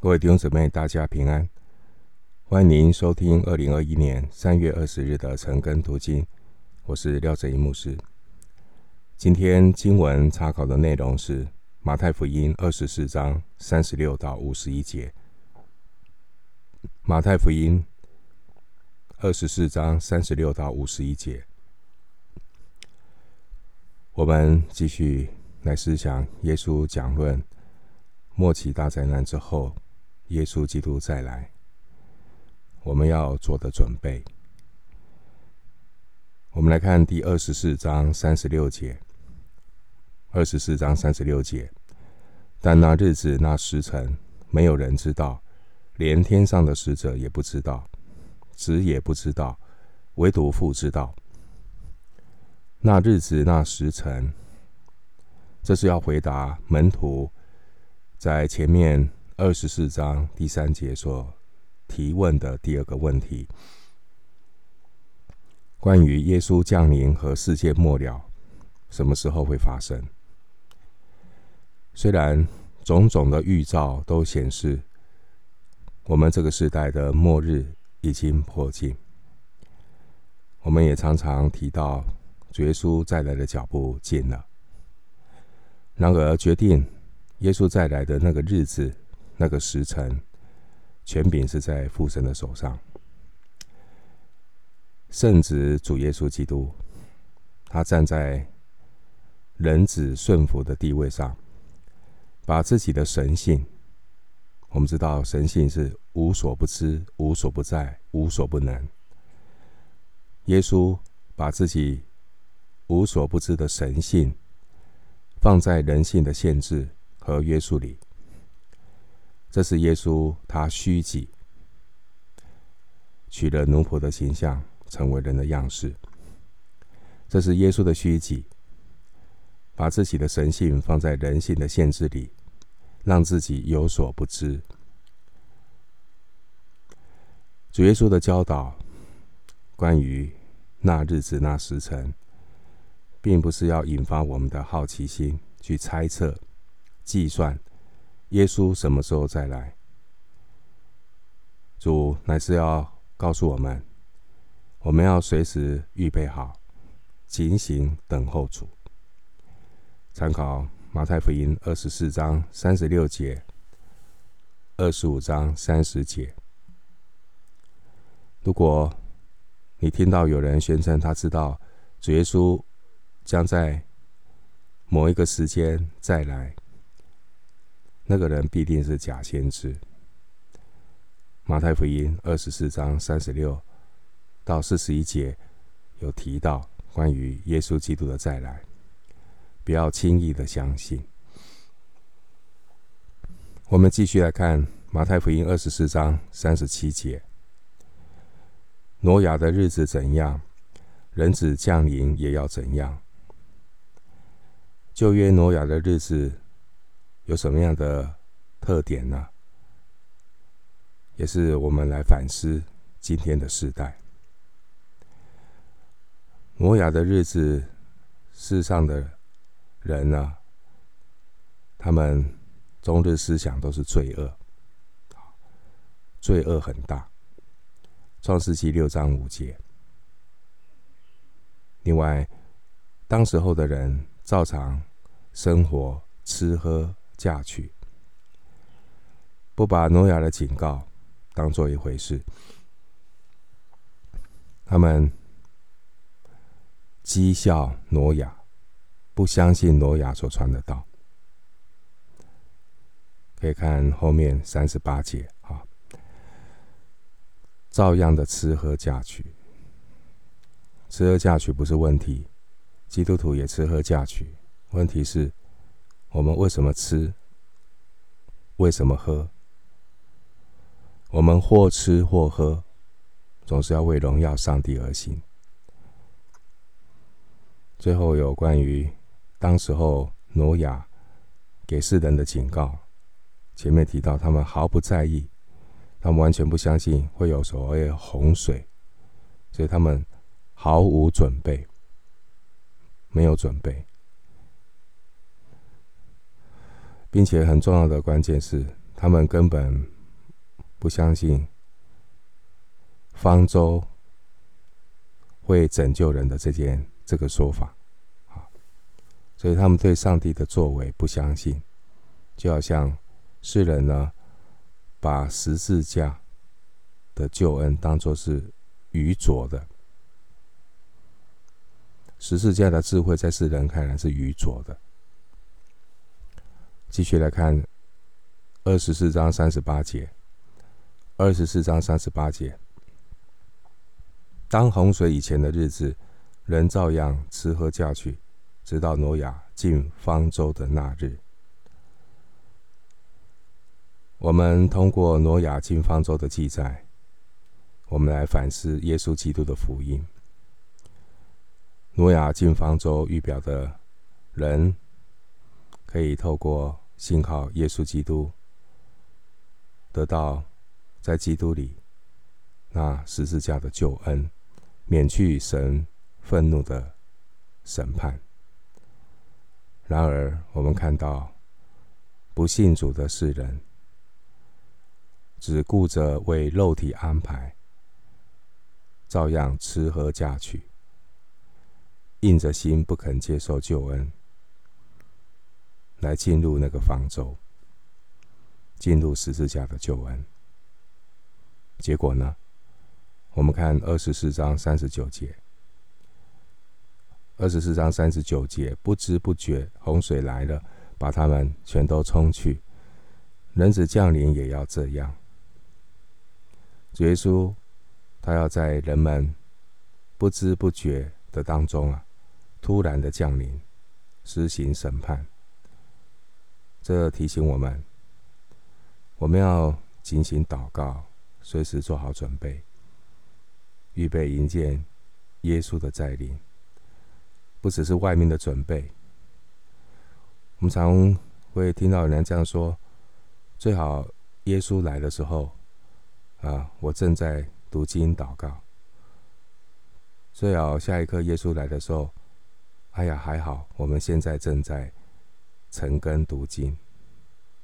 各位弟兄姊妹，大家平安！欢迎您收听二零二一年三月二十日的晨更读经，我是廖正一牧师。今天经文查考的内容是马太福音二十四章三十六到五十一节。马太福音二十四章三十六到五十一节，我们继续来思想耶稣讲论末期大灾难之后。耶稣基督再来，我们要做的准备。我们来看第二十四章三十六节。二十四章三十六节，但那日子、那时辰，没有人知道，连天上的使者也不知道，子也不知道，唯独父知道。那日子、那时辰，这是要回答门徒在前面。二十四章第三节所提问的第二个问题，关于耶稣降临和世界末了什么时候会发生？虽然种种的预兆都显示，我们这个时代的末日已经迫近，我们也常常提到主耶稣再来的脚步近了。然而，决定耶稣再来的那个日子。那个时辰，权柄是在父神的手上。圣子主耶稣基督，他站在人子顺服的地位上，把自己的神性，我们知道神性是无所不知、无所不在、无所不能。耶稣把自己无所不知的神性，放在人性的限制和约束里。这是耶稣，他虚己，取了奴仆的形象，成为人的样式。这是耶稣的虚己，把自己的神性放在人性的限制里，让自己有所不知。主耶稣的教导，关于那日子、那时辰，并不是要引发我们的好奇心，去猜测、计算。耶稣什么时候再来？主乃是要告诉我们，我们要随时预备好，警醒等候主。参考马太福音二十四章三十六节、二十五章三十节。如果你听到有人宣称他知道主耶稣将在某一个时间再来，那个人必定是假先知。马太福音二十四章三十六到四十一节有提到关于耶稣基督的再来，不要轻易的相信。我们继续来看马太福音二十四章三十七节：挪亚的日子怎样，人子降临也要怎样。旧约挪亚的日子。有什么样的特点呢？也是我们来反思今天的时代。摩亚的日子，世上的人呢，他们终日思想都是罪恶，罪恶很大。创世纪六章五节。另外，当时候的人照常生活、吃喝。嫁娶，不把挪亚的警告当做一回事。他们讥笑挪亚，不相信挪亚所传的道。可以看后面三十八节啊，照样的吃喝嫁娶，吃喝嫁娶不是问题，基督徒也吃喝嫁娶，问题是。我们为什么吃？为什么喝？我们或吃或喝，总是要为荣耀上帝而行。最后有关于当时候挪亚给世人的警告，前面提到他们毫不在意，他们完全不相信会有所谓洪水，所以他们毫无准备，没有准备。并且很重要的关键是，他们根本不相信方舟会拯救人的这件这个说法，啊，所以他们对上帝的作为不相信，就好像世人呢，把十字架的救恩当作是愚拙的，十字架的智慧在世人看来是愚拙的。继续来看。二十四章三十八节，二十四章三十八节。当洪水以前的日子，人照样吃喝嫁娶，直到挪亚进方舟的那日。我们通过挪亚进方舟的记载，我们来反思耶稣基督的福音。挪亚进方舟预表的人，可以透过信靠耶稣基督。得到在基督里那十字架的救恩，免去神愤怒的审判。然而，我们看到不信主的世人，只顾着为肉体安排，照样吃喝嫁娶，硬着心不肯接受救恩，来进入那个方舟。进入十字架的救恩，结果呢？我们看二十四章三十九节。二十四章三十九节，不知不觉洪水来了，把他们全都冲去。人子降临也要这样。主耶稣，他要在人们不知不觉的当中啊，突然的降临，施行审判。这提醒我们。我们要警醒祷告，随时做好准备，预备迎接耶稣的再临。不只是外面的准备，我们常会听到有人这样说：最好耶稣来的时候，啊，我正在读经祷告；最好下一刻耶稣来的时候，哎呀，还好，我们现在正在晨根读经，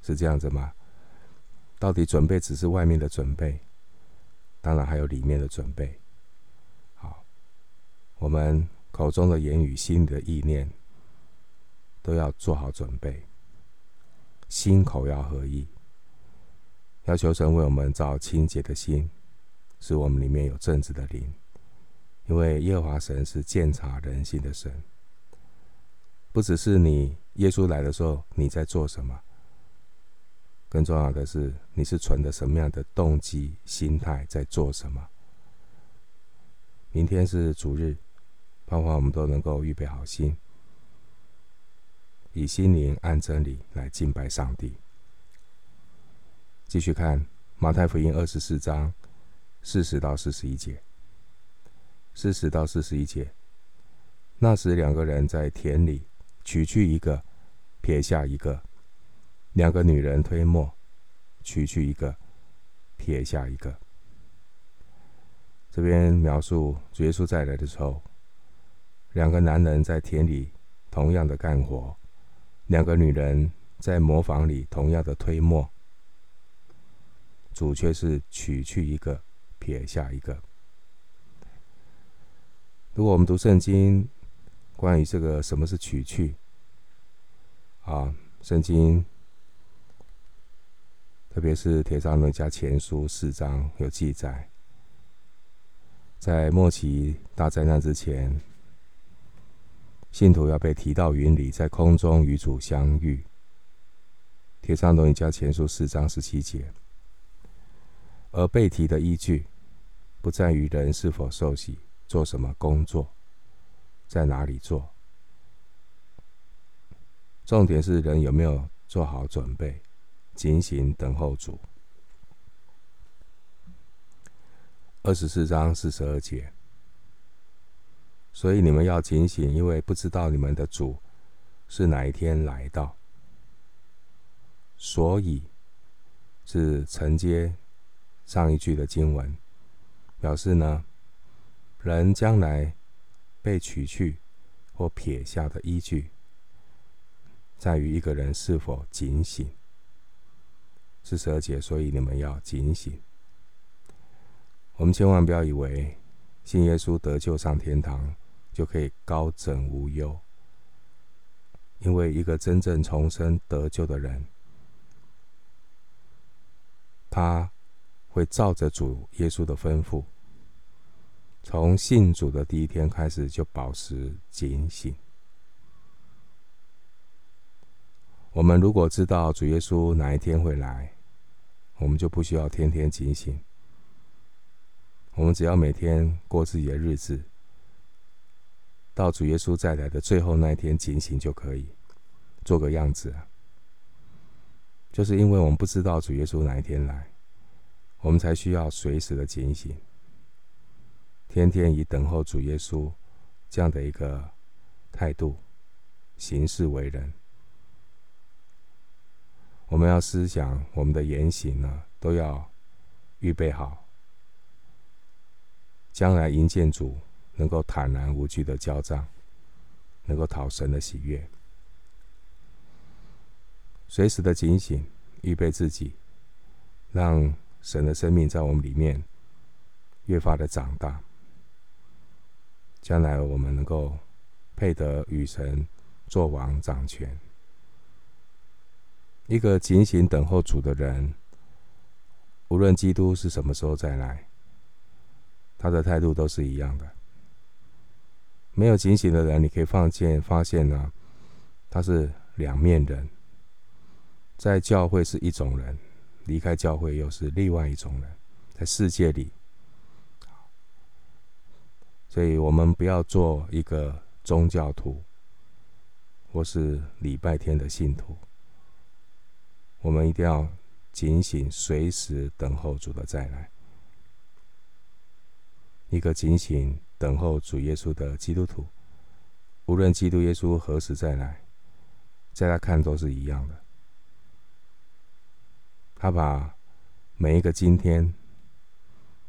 是这样子吗？到底准备只是外面的准备，当然还有里面的准备。好，我们口中的言语、心里的意念，都要做好准备，心口要合一，要求神为我们造清洁的心，使我们里面有正直的灵。因为耶和华神是鉴察人心的神，不只是你耶稣来的时候你在做什么。更重要的是，你是存着什么样的动机、心态在做什么？明天是主日，盼望我们都能够预备好心，以心灵按真理来敬拜上帝。继续看马太福音二十四章四十到四十一节，四十到四十一节。那时两个人在田里取去一个，撇下一个。两个女人推磨，取去一个，撇下一个。这边描述主耶稣再来的时候，两个男人在田里同样的干活，两个女人在磨坊里同样的推磨，主却是取去一个，撇下一个。如果我们读圣经，关于这个什么是取去，啊，圣经。特别是《帖撒罗尼迦前书》四章有记载，在末期大灾难之前，信徒要被提到云里，在空中与主相遇。《帖撒罗尼迦前书》四章十七节，而被提的依据，不在于人是否受洗、做什么工作、在哪里做，重点是人有没有做好准备。警醒等候主。二十四章四十二节，所以你们要警醒，因为不知道你们的主是哪一天来到。所以是承接上一句的经文，表示呢，人将来被取去或撇下的依据，在于一个人是否警醒。四十二节，所以你们要警醒。我们千万不要以为信耶稣得救上天堂就可以高枕无忧，因为一个真正重生得救的人，他会照着主耶稣的吩咐，从信主的第一天开始就保持警醒。我们如果知道主耶稣哪一天会来，我们就不需要天天警醒。我们只要每天过自己的日子，到主耶稣再来的最后那一天警醒就可以，做个样子。就是因为我们不知道主耶稣哪一天来，我们才需要随时的警醒，天天以等候主耶稣这样的一个态度行事为人。我们要思想，我们的言行呢，都要预备好，将来迎见主，能够坦然无惧的交账，能够讨神的喜悦，随时的警醒，预备自己，让神的生命在我们里面越发的长大，将来我们能够配得与神作王掌权。一个警醒等候主的人，无论基督是什么时候再来，他的态度都是一样的。没有警醒的人，你可以放见发现呢，他是两面人，在教会是一种人，离开教会又是另外一种人，在世界里。所以我们不要做一个宗教徒，或是礼拜天的信徒。我们一定要警醒，随时等候主的再来。一个警醒等候主耶稣的基督徒，无论基督耶稣何时再来，在他看都是一样的。他把每一个今天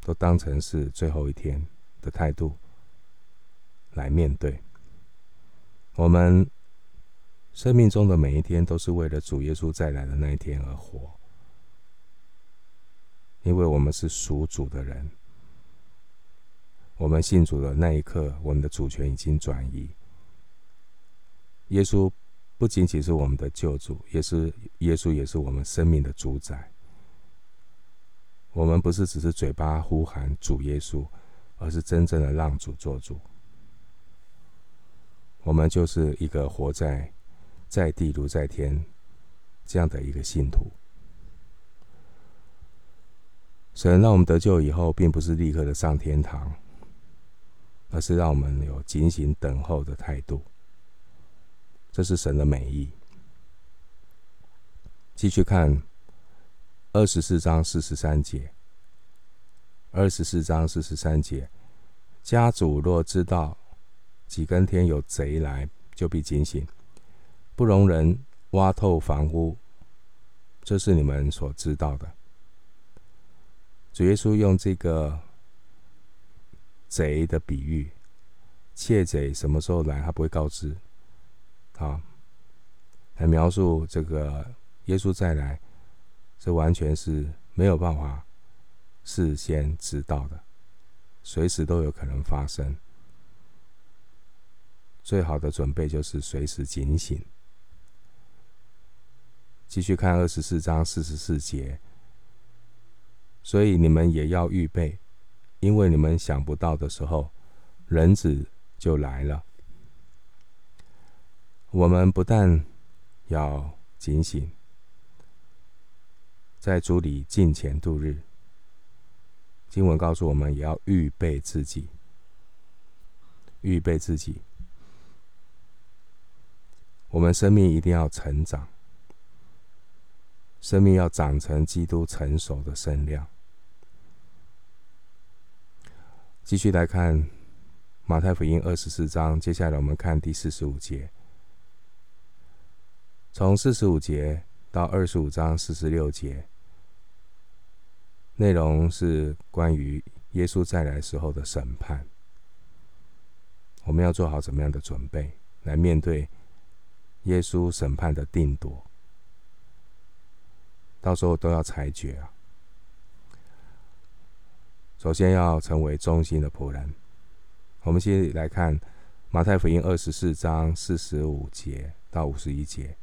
都当成是最后一天的态度来面对我们。生命中的每一天都是为了主耶稣再来的那一天而活，因为我们是属主的人。我们信主的那一刻，我们的主权已经转移。耶稣不仅仅是我们的救主，也是耶稣，也是我们生命的主宰。我们不是只是嘴巴呼喊主耶稣，而是真正的让主做主。我们就是一个活在。在地如在天，这样的一个信徒，神让我们得救以后，并不是立刻的上天堂，而是让我们有警醒等候的态度。这是神的美意。继续看二十四章四十三节。二十四章四十三节，家主若知道几更天有贼来，就必警醒。不容人挖透房屋，这是你们所知道的。主耶稣用这个贼的比喻，窃贼什么时候来，他不会告知，啊，来描述这个耶稣再来，这完全是没有办法事先知道的，随时都有可能发生。最好的准备就是随时警醒。继续看二十四章四十四节，所以你们也要预备，因为你们想不到的时候，人子就来了。我们不但要警醒，在主里敬前度日。经文告诉我们，也要预备自己，预备自己。我们生命一定要成长。生命要长成基督成熟的身量。继续来看马太福音二十四章，接下来我们看第四十五节。从四十五节到二十五章四十六节，内容是关于耶稣再来时候的审判。我们要做好怎么样的准备，来面对耶稣审判的定夺？到时候都要裁决啊。首先要成为忠心的仆人。我们先来看马太福音二十四章四十五节到五十一节，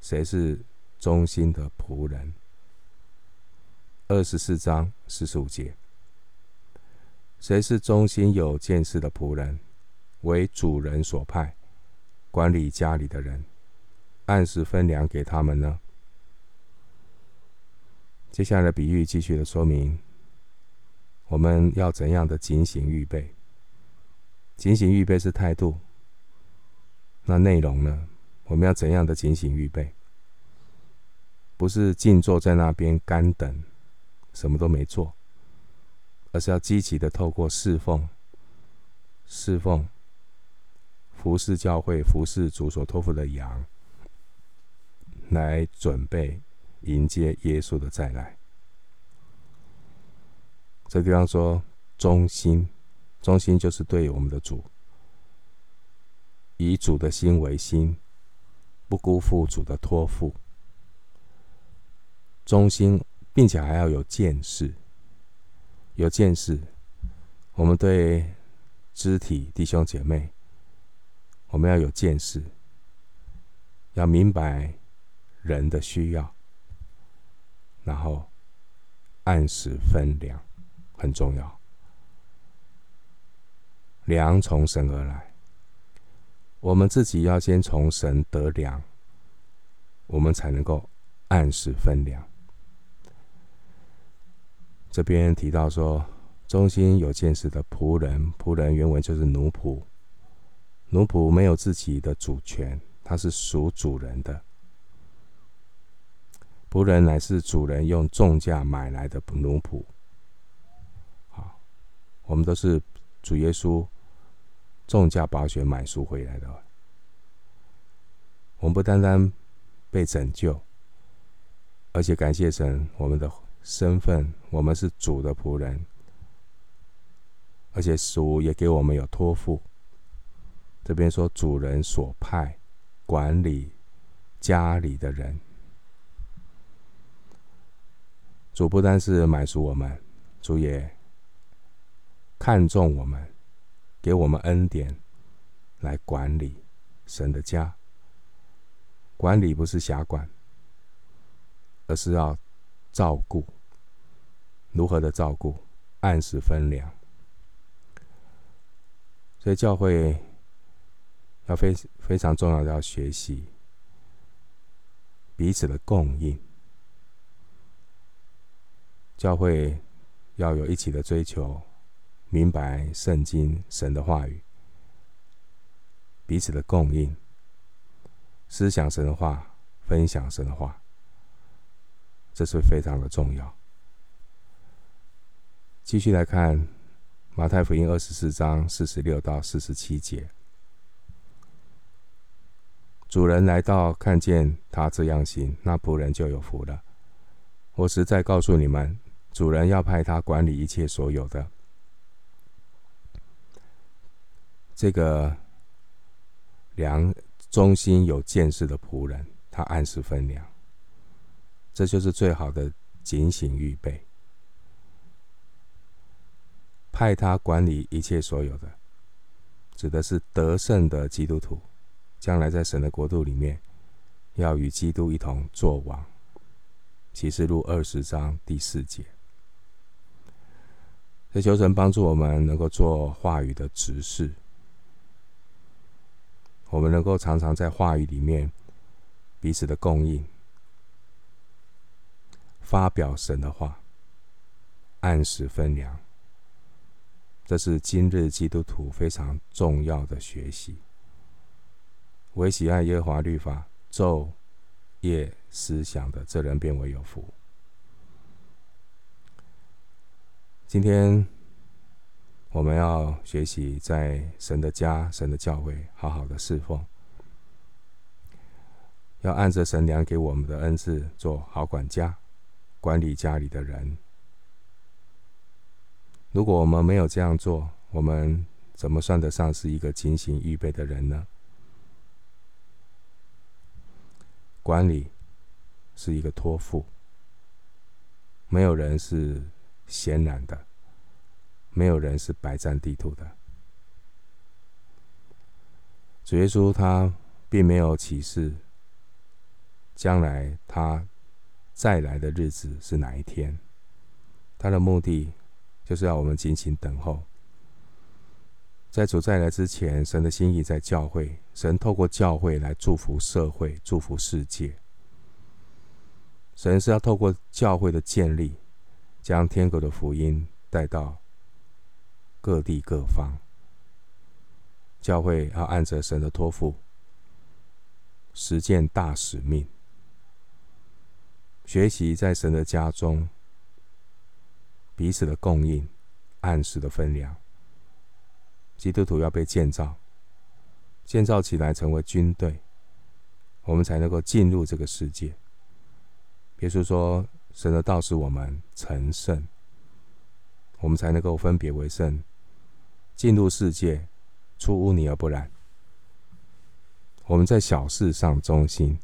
谁是忠心的仆人？二十四章四十五节，谁是忠心有见识的仆人？为主人所派，管理家里的人，按时分粮给他们呢？接下来的比喻继续的说明，我们要怎样的警醒预备？警醒预备是态度，那内容呢？我们要怎样的警醒预备？不是静坐在那边干等，什么都没做，而是要积极的透过侍奉、侍奉。服侍教会，服侍主所托付的羊，来准备迎接耶稣的再来。这地方说忠心，忠心就是对我们的主，以主的心为心，不辜负主的托付。忠心，并且还要有见识，有见识。我们对肢体弟兄姐妹。我们要有见识，要明白人的需要，然后按时分粮很重要。粮从神而来，我们自己要先从神得粮，我们才能够按时分粮。这边提到说，忠心有见识的仆人，仆人原文就是奴仆。奴仆没有自己的主权，他是属主人的。仆人乃是主人用重价买来的奴仆。好，我们都是主耶稣重价宝血买赎回来的。我们不单单被拯救，而且感谢神，我们的身份，我们是主的仆人，而且主也给我们有托付。这边说，主人所派管理家里的人，主不单是满足我们，主也看重我们，给我们恩典来管理神的家。管理不是瞎管，而是要照顾。如何的照顾？按时分粮。所以教会。要非非常重要的，要学习彼此的供应。教会要有一起的追求，明白圣经神的话语，彼此的供应，思想神话，分享神话，这是非常的重要。继续来看马太福音二十四章四十六到四十七节。主人来到，看见他这样行，那仆人就有福了。我实在告诉你们，主人要派他管理一切所有的。这个良忠心有见识的仆人，他按时分粮，这就是最好的警醒预备。派他管理一切所有的，指的是得胜的基督徒。将来在神的国度里面，要与基督一同作王。启示录二十章第四节。这求神帮助我们能够做话语的执事，我们能够常常在话语里面彼此的供应，发表神的话，按时分粮。这是今日基督徒非常重要的学习。唯喜爱耶和华律法，昼夜思想的，这人便为有福。今天我们要学习在神的家、神的教会，好好的侍奉，要按着神娘给我们的恩赐，做好管家，管理家里的人。如果我们没有这样做，我们怎么算得上是一个警醒预备的人呢？管理是一个托付，没有人是闲然的，没有人是白占地图的。主耶稣他并没有启示将来他再来的日子是哪一天，他的目的就是要我们静心等候。在主再来之前，神的心意在教会，神透过教会来祝福社会、祝福世界。神是要透过教会的建立，将天国的福音带到各地各方。教会要按着神的托付，实践大使命，学习在神的家中彼此的供应，按时的分粮。基督徒要被建造，建造起来成为军队，我们才能够进入这个世界。耶稣说：“神的道使我们成圣，我们才能够分别为圣，进入世界，出污泥而不染。我们在小事上忠心，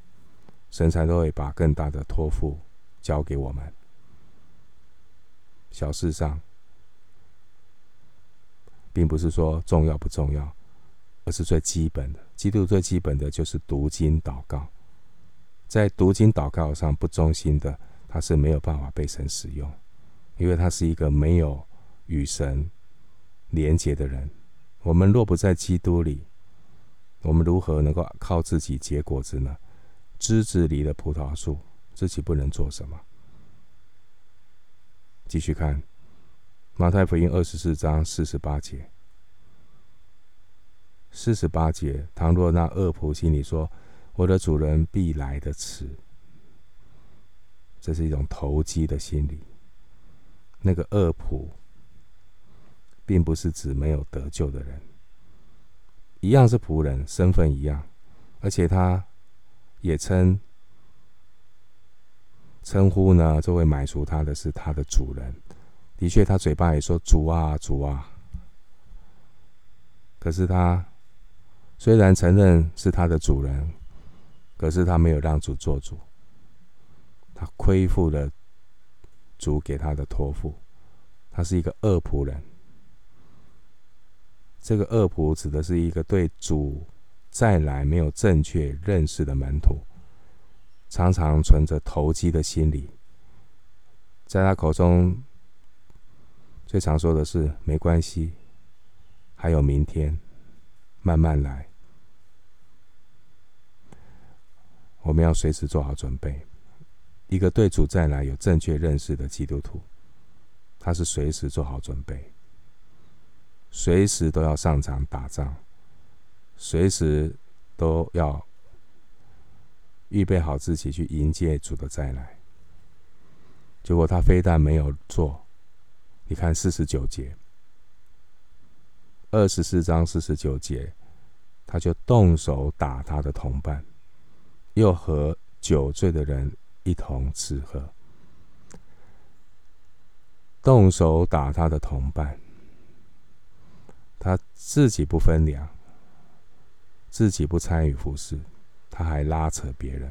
神才都会把更大的托付交给我们。小事上。”并不是说重要不重要，而是最基本的。基督最基本的就是读经祷告，在读经祷告上不忠心的，他是没有办法被神使用，因为他是一个没有与神连结的人。我们若不在基督里，我们如何能够靠自己结果子呢？枝子里的葡萄树，自己不能做什么。继续看。马太福音二十四章四十八节，四十八节，倘若那恶仆心里说：“我的主人必来的迟。”这是一种投机的心理。那个恶仆，并不是指没有得救的人，一样是仆人，身份一样，而且他也称称呼呢，这位买赎他的是他的主人。的确，他嘴巴也说“主啊，主啊”，可是他虽然承认是他的主人，可是他没有让主做主，他亏负了主给他的托付，他是一个恶仆人。这个恶仆指的是一个对主再来没有正确认识的门徒，常常存着投机的心理，在他口中。最常说的是没关系，还有明天，慢慢来。我们要随时做好准备。一个对主再来有正确认识的基督徒，他是随时做好准备，随时都要上场打仗，随时都要预备好自己去迎接主的再来。结果他非但没有做。你看四十九节，二十四章四十九节，他就动手打他的同伴，又和酒醉的人一同吃喝。动手打他的同伴，他自己不分粮，自己不参与服侍，他还拉扯别人，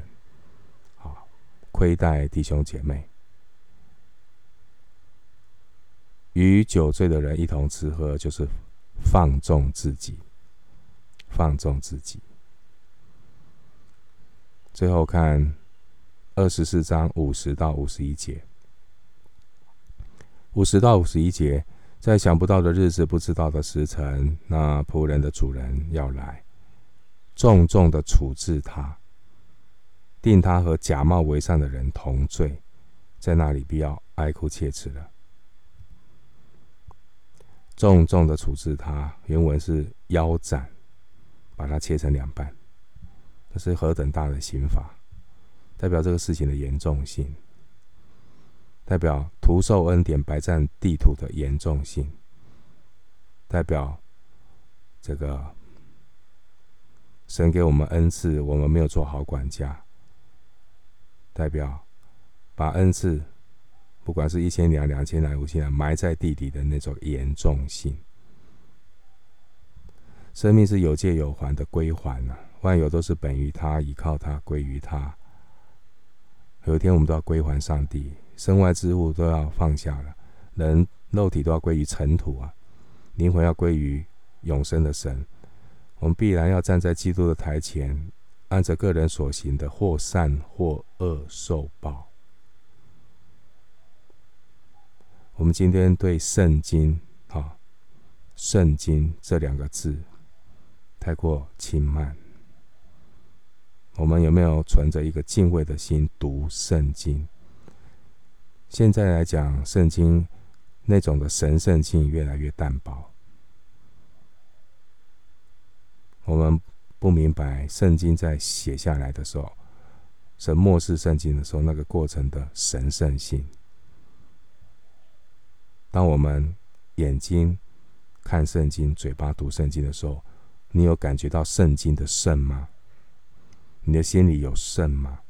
好亏待弟兄姐妹。与酒醉的人一同吃喝，就是放纵自己，放纵自己。最后看二十四章五十到五十一节，五十到五十一节，在想不到的日子，不知道的时辰，那仆人的主人要来，重重的处置他，定他和假冒为善的人同罪，在那里必要哀哭切齿了。重重的处置他，原文是腰斩，把他切成两半，这是何等大的刑罚，代表这个事情的严重性，代表徒受恩典白占地土的严重性，代表这个神给我们恩赐，我们没有做好管家，代表把恩赐。不管是一千两、两千两、五千两，埋在地底的那种严重性。生命是有借有还的归还呐、啊，万有都是本于他，依靠他，归于他。有一天我们都要归还上帝，身外之物都要放下了，人肉体都要归于尘土啊，灵魂要归于永生的神。我们必然要站在基督的台前，按着个人所行的，或善或恶受报。我们今天对圣经，啊，圣经这两个字太过轻慢。我们有没有存着一个敬畏的心读圣经？现在来讲，圣经那种的神圣性越来越淡薄。我们不明白圣经在写下来的时候，神默示圣经的时候，那个过程的神圣性。当我们眼睛看圣经，嘴巴读圣经的时候，你有感觉到圣经的圣吗？你的心里有圣吗？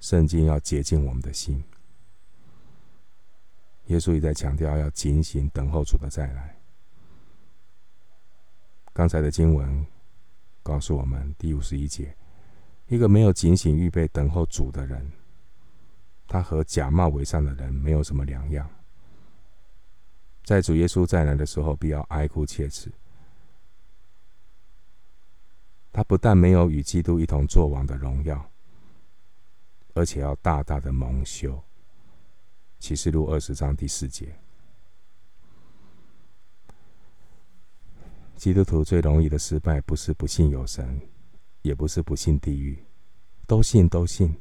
圣经要洁净我们的心。耶稣也在强调要警醒等候主的再来。刚才的经文告诉我们，第五十一节，一个没有警醒预备等候主的人，他和假冒伪善的人没有什么两样。在主耶稣再来的时候，必要哀哭切齿。他不但没有与基督一同作王的荣耀，而且要大大的蒙羞。启示录二十章第四节。基督徒最容易的失败，不是不信有神，也不是不信地狱，都信都信。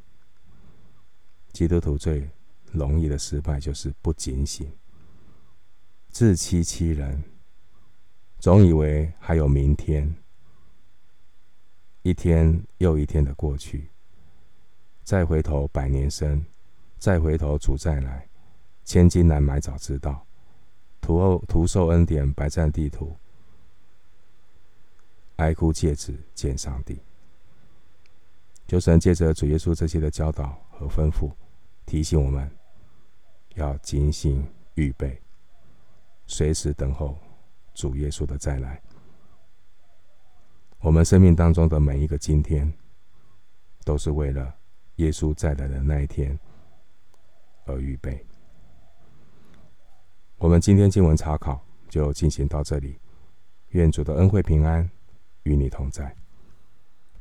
基督徒最容易的失败，就是不警醒，自欺欺人，总以为还有明天。一天又一天的过去，再回头百年生，再回头主再来，千金难买早知道，徒受徒受恩典白占地图，哀哭切齿见上帝。求神借着主耶稣这些的教导和吩咐，提醒我们要警醒预备，随时等候主耶稣的再来。我们生命当中的每一个今天，都是为了耶稣再来的那一天而预备。我们今天经文查考就进行到这里，愿主的恩惠平安与你同在。